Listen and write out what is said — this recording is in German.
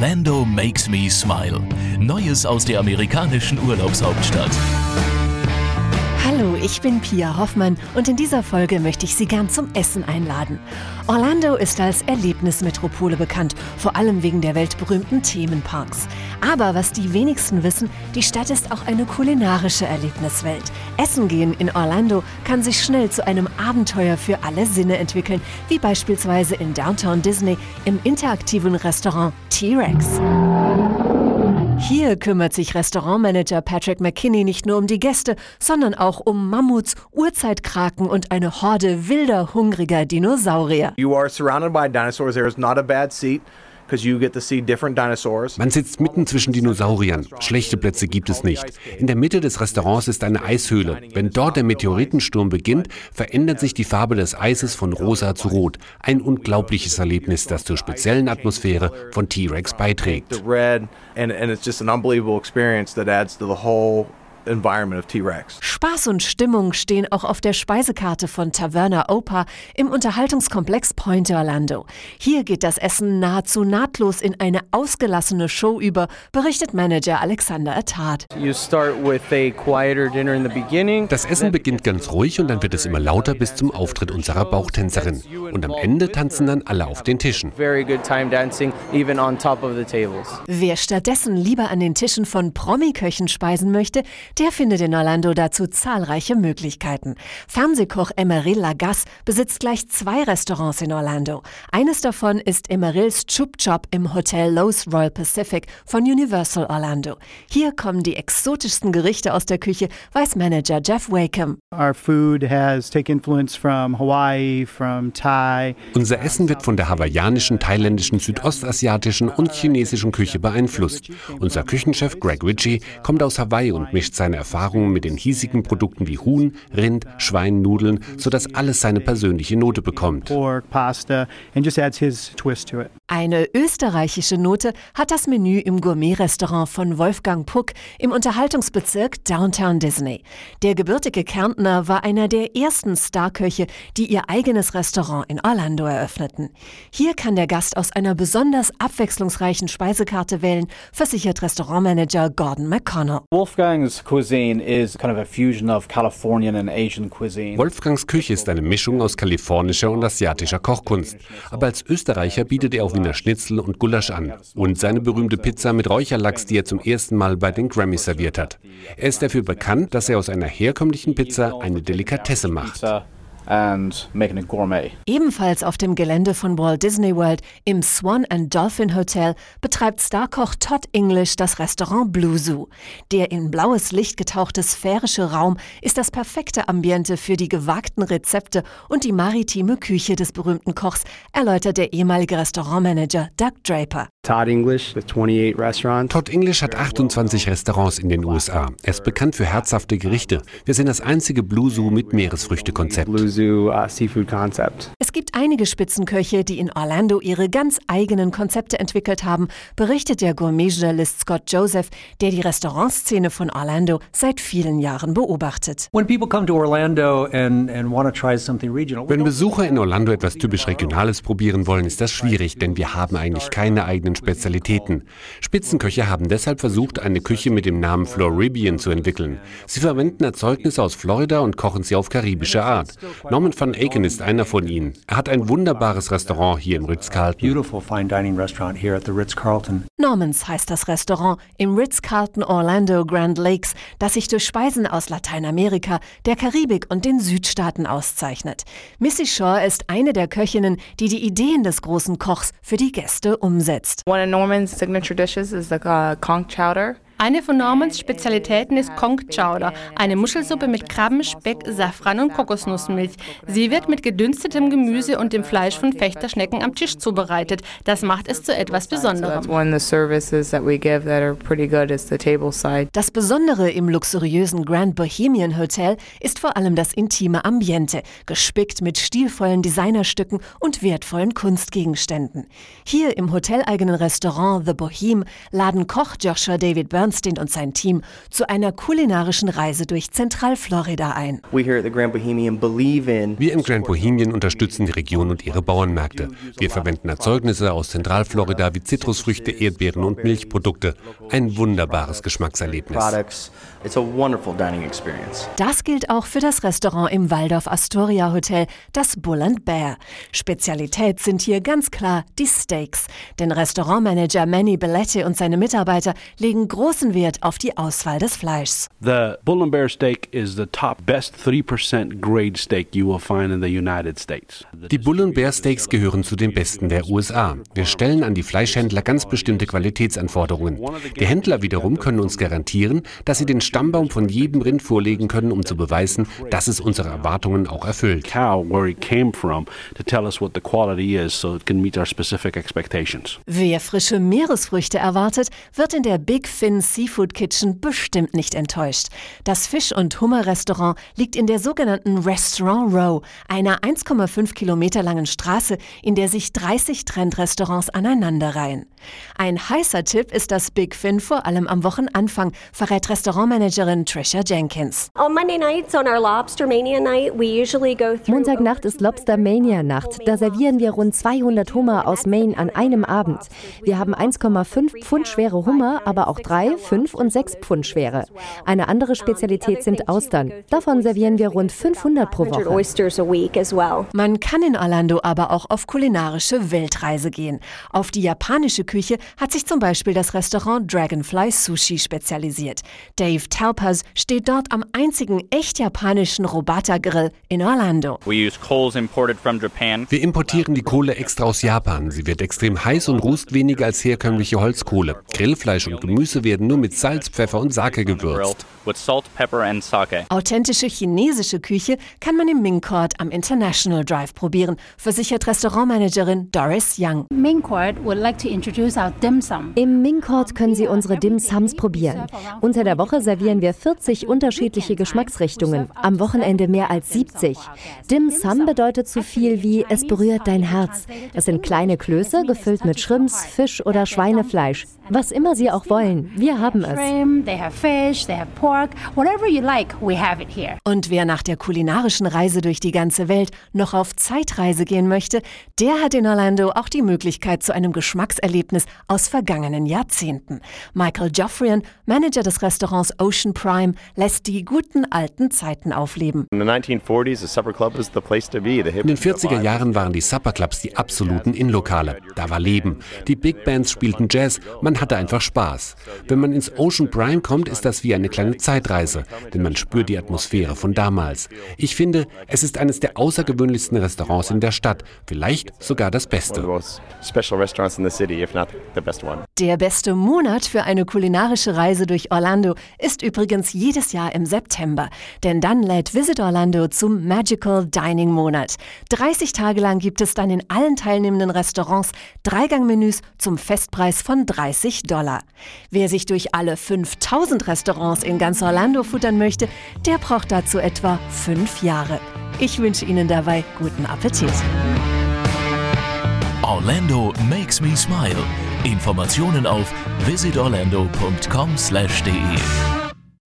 Orlando makes me smile. Neues aus der amerikanischen Urlaubshauptstadt. Hallo, ich bin Pia Hoffmann und in dieser Folge möchte ich Sie gern zum Essen einladen. Orlando ist als Erlebnismetropole bekannt, vor allem wegen der weltberühmten Themenparks. Aber was die wenigsten wissen, die Stadt ist auch eine kulinarische Erlebniswelt. Essen gehen in Orlando kann sich schnell zu einem Abenteuer für alle Sinne entwickeln, wie beispielsweise in Downtown Disney im interaktiven Restaurant T-Rex. Hier kümmert sich Restaurantmanager Patrick McKinney nicht nur um die Gäste, sondern auch um Mammuts, Urzeitkraken und eine Horde wilder, hungriger Dinosaurier. You are surrounded by dinosaurs. There is not a bad seat. Man sitzt mitten zwischen Dinosauriern. Schlechte Plätze gibt es nicht. In der Mitte des Restaurants ist eine Eishöhle. Wenn dort der Meteoritensturm beginnt, verändert sich die Farbe des Eises von rosa zu rot. Ein unglaubliches Erlebnis, das zur speziellen Atmosphäre von T-Rex beiträgt. Environment of T-Rex. Spaß und Stimmung stehen auch auf der Speisekarte von Taverna Opa im Unterhaltungskomplex Point Orlando. Hier geht das Essen nahezu nahtlos in eine ausgelassene Show über, berichtet Manager Alexander Attard. Das Essen beginnt ganz ruhig und dann wird es immer lauter bis zum Auftritt unserer Bauchtänzerin. Und am Ende tanzen dann alle auf den Tischen. Wer stattdessen lieber an den Tischen von Promiköchen speisen möchte, der findet in Orlando dazu zahlreiche Möglichkeiten. Fernsehkoch Emeril Lagasse besitzt gleich zwei Restaurants in Orlando. Eines davon ist Emerils Chup Chop im Hotel Lowe's Royal Pacific von Universal Orlando. Hier kommen die exotischsten Gerichte aus der Küche, weiß Manager Jeff Wakeham. Our food has take influence from Hawaii, from Thai. Unser Essen wird von der hawaiianischen, thailändischen, südostasiatischen und chinesischen Küche beeinflusst. Unser Küchenchef Greg Ritchie kommt aus Hawaii und mischt seine Erfahrungen mit den hiesigen Produkten wie Huhn, Rind, Schwein, Nudeln, sodass alles seine persönliche Note bekommt. Eine österreichische Note hat das Menü im Gourmet-Restaurant von Wolfgang Puck im Unterhaltungsbezirk Downtown Disney. Der gebürtige Kärntner war einer der ersten Starköche, die ihr eigenes Restaurant in Orlando eröffneten. Hier kann der Gast aus einer besonders abwechslungsreichen Speisekarte wählen, versichert Restaurantmanager Gordon McConnell. Wolfgang's cuisine is kind of a fusion of Californian and Asian cuisine. Wolfgangs Küche ist eine Mischung aus kalifornischer und asiatischer Kochkunst. Aber als Österreicher bietet er auch Wiener Schnitzel und Gulasch an. Und seine berühmte Pizza mit Räucherlachs, die er zum ersten Mal bei den Grammys serviert hat. Er ist dafür bekannt, dass er aus einer herkömmlichen Pizza eine Delikatesse macht Ebenfalls auf dem Gelände von Walt Disney World im Swan and Dolphin Hotel betreibt Starkoch Todd English das Restaurant Blue Zoo. Der in blaues Licht getauchte sphärische Raum ist das perfekte Ambiente für die gewagten Rezepte und die maritime Küche des berühmten Kochs, erläutert der ehemalige Restaurantmanager Doug Draper. Todd English with 28 restaurants. Todd English hat 28 Restaurants in den USA. Er ist bekannt für herzhafte Gerichte. Wir sind das einzige Blue Zoo mit Meeresfrüchte-Konzept. Uh, Seafood Concept. Es gibt einige Spitzenköche, die in Orlando ihre ganz eigenen Konzepte entwickelt haben, berichtet der Gourmet-Journalist Scott Joseph, der die Restaurantszene von Orlando seit vielen Jahren beobachtet. Wenn Besucher in Orlando etwas typisch Regionales probieren wollen, ist das schwierig, denn wir haben eigentlich keine eigenen Spezialitäten. Spitzenköche haben deshalb versucht, eine Küche mit dem Namen Floribian zu entwickeln. Sie verwenden Erzeugnisse aus Florida und kochen sie auf karibische Art. Norman van Aken ist einer von ihnen. Er hat ein wunderbares Restaurant hier im Ritz-Carlton. Normans heißt das Restaurant im Ritz-Carlton Orlando Grand Lakes, das sich durch Speisen aus Lateinamerika, der Karibik und den Südstaaten auszeichnet. Missy Shaw ist eine der Köchinnen, die die Ideen des großen Kochs für die Gäste umsetzt. One of Norman's signature dishes is the uh, conch chowder. Eine von Normans Spezialitäten ist Conch Chowder, eine Muschelsuppe mit Krabben, Speck, Safran und Kokosnussmilch. Sie wird mit gedünstetem Gemüse und dem Fleisch von Fechterschnecken am Tisch zubereitet. Das macht es zu etwas Besonderem. Das Besondere im luxuriösen Grand Bohemian Hotel ist vor allem das intime Ambiente, gespickt mit stilvollen Designerstücken und wertvollen Kunstgegenständen. Hier im hoteleigenen Restaurant The Boheme laden Koch Joshua David Burnham Bernstein und sein Team zu einer kulinarischen Reise durch Zentralflorida ein. Wir im Grand Bohemian unterstützen die Region und ihre Bauernmärkte. Wir verwenden Erzeugnisse aus Zentralflorida wie Zitrusfrüchte, Erdbeeren und Milchprodukte. Ein wunderbares Geschmackserlebnis. Das gilt auch für das Restaurant im Waldorf Astoria Hotel, das Bull and Bear. Spezialität sind hier ganz klar die Steaks. Denn Restaurantmanager Manny Belletti und seine Mitarbeiter legen großen Wert auf die Auswahl des Fleischs. The Bull and Bear steak is the top best 3% grade steak you will find in the United States. Die Bull and Bear Steaks gehören zu den besten der USA. Wir stellen an die Fleischhändler ganz bestimmte Qualitätsanforderungen. Die Händler wiederum können uns garantieren, dass sie den Stammbaum von jedem Rind vorlegen können, um zu beweisen, dass es unsere Erwartungen auch erfüllt. Wer frische Meeresfrüchte erwartet, wird in der Big Fin Seafood Kitchen bestimmt nicht enttäuscht. Das Fisch- und Hummerrestaurant liegt in der sogenannten Restaurant Row, einer 1,5 Kilometer langen Straße, in der sich 30 Trendrestaurants aneinanderreihen. Ein heißer Tipp ist das Big Fin vor allem am Wochenanfang, verrät Restaurantmanagerin Trisha Jenkins. Montagnacht ist Lobster Mania Nacht. Da servieren wir rund 200 Hummer aus Maine an einem Abend. Wir haben 1,5 Pfund schwere Hummer, aber auch 3, 5 und 6 Pfund schwere. Eine andere Spezialität sind Austern. Davon servieren wir rund 500 pro Woche. Man kann in Orlando aber auch auf kulinarische Weltreise gehen. Auf die japanische Küche hat sich zum Beispiel das Restaurant Dragonfly Sushi spezialisiert. Dave Talpers steht dort am einzigen echt japanischen Robata-Grill in Orlando. Wir importieren die Kohle extra aus Japan. Sie wird extrem heiß und rußt weniger als herkömmliche Holzkohle. Grillfleisch und Gemüse werden nur mit Salz, Pfeffer und Sake gewürzt. Authentische chinesische Küche kann man im Ming Court am International Drive probieren, versichert Restaurantmanagerin Doris Young. Im Ming Court können Sie unsere Dim Sums probieren. Unter der Woche servieren wir 40 unterschiedliche Geschmacksrichtungen, am Wochenende mehr als 70. Dim Sum bedeutet so viel wie es berührt dein Herz. Es sind kleine Klöße gefüllt mit Shrimps, Fisch oder Schweinefleisch. Was immer Sie auch wollen, wir haben es. Und wer nach der kulinarischen Reise durch die ganze Welt noch auf Zeitreise gehen möchte, der hat in Orlando auch die Möglichkeit zu einem Geschmackserlebnis aus vergangenen Jahrzehnten. Michael Joffrian, Manager des Restaurants Ocean Prime, lässt die guten alten Zeiten aufleben. In den 40er Jahren waren die Supper Clubs die absoluten Inlokale. Da war Leben. Die Big Bands spielten Jazz, man hatte einfach Spaß. Wenn man ins Ocean Prime kommt, ist das wie eine kleine Zeitreise, denn man spürt die Atmosphäre von damals. Ich finde, es ist eines der außergewöhnlichsten Restaurants in der Stadt, vielleicht sogar das Beste. Der beste Monat für eine kulinarische Reise durch Orlando ist übrigens jedes Jahr im September, denn dann lädt Visit Orlando zum Magical Dining Monat. 30 Tage lang gibt es dann in allen teilnehmenden Restaurants Dreigangmenüs zum Festpreis von 30 Dollar. Wer sich durch alle 5000 Restaurants in ganz Orlando futtern möchte, der braucht dazu etwa fünf Jahre. Ich wünsche Ihnen dabei guten Appetit. Orlando makes me smile. Informationen auf visitorlando.com/de.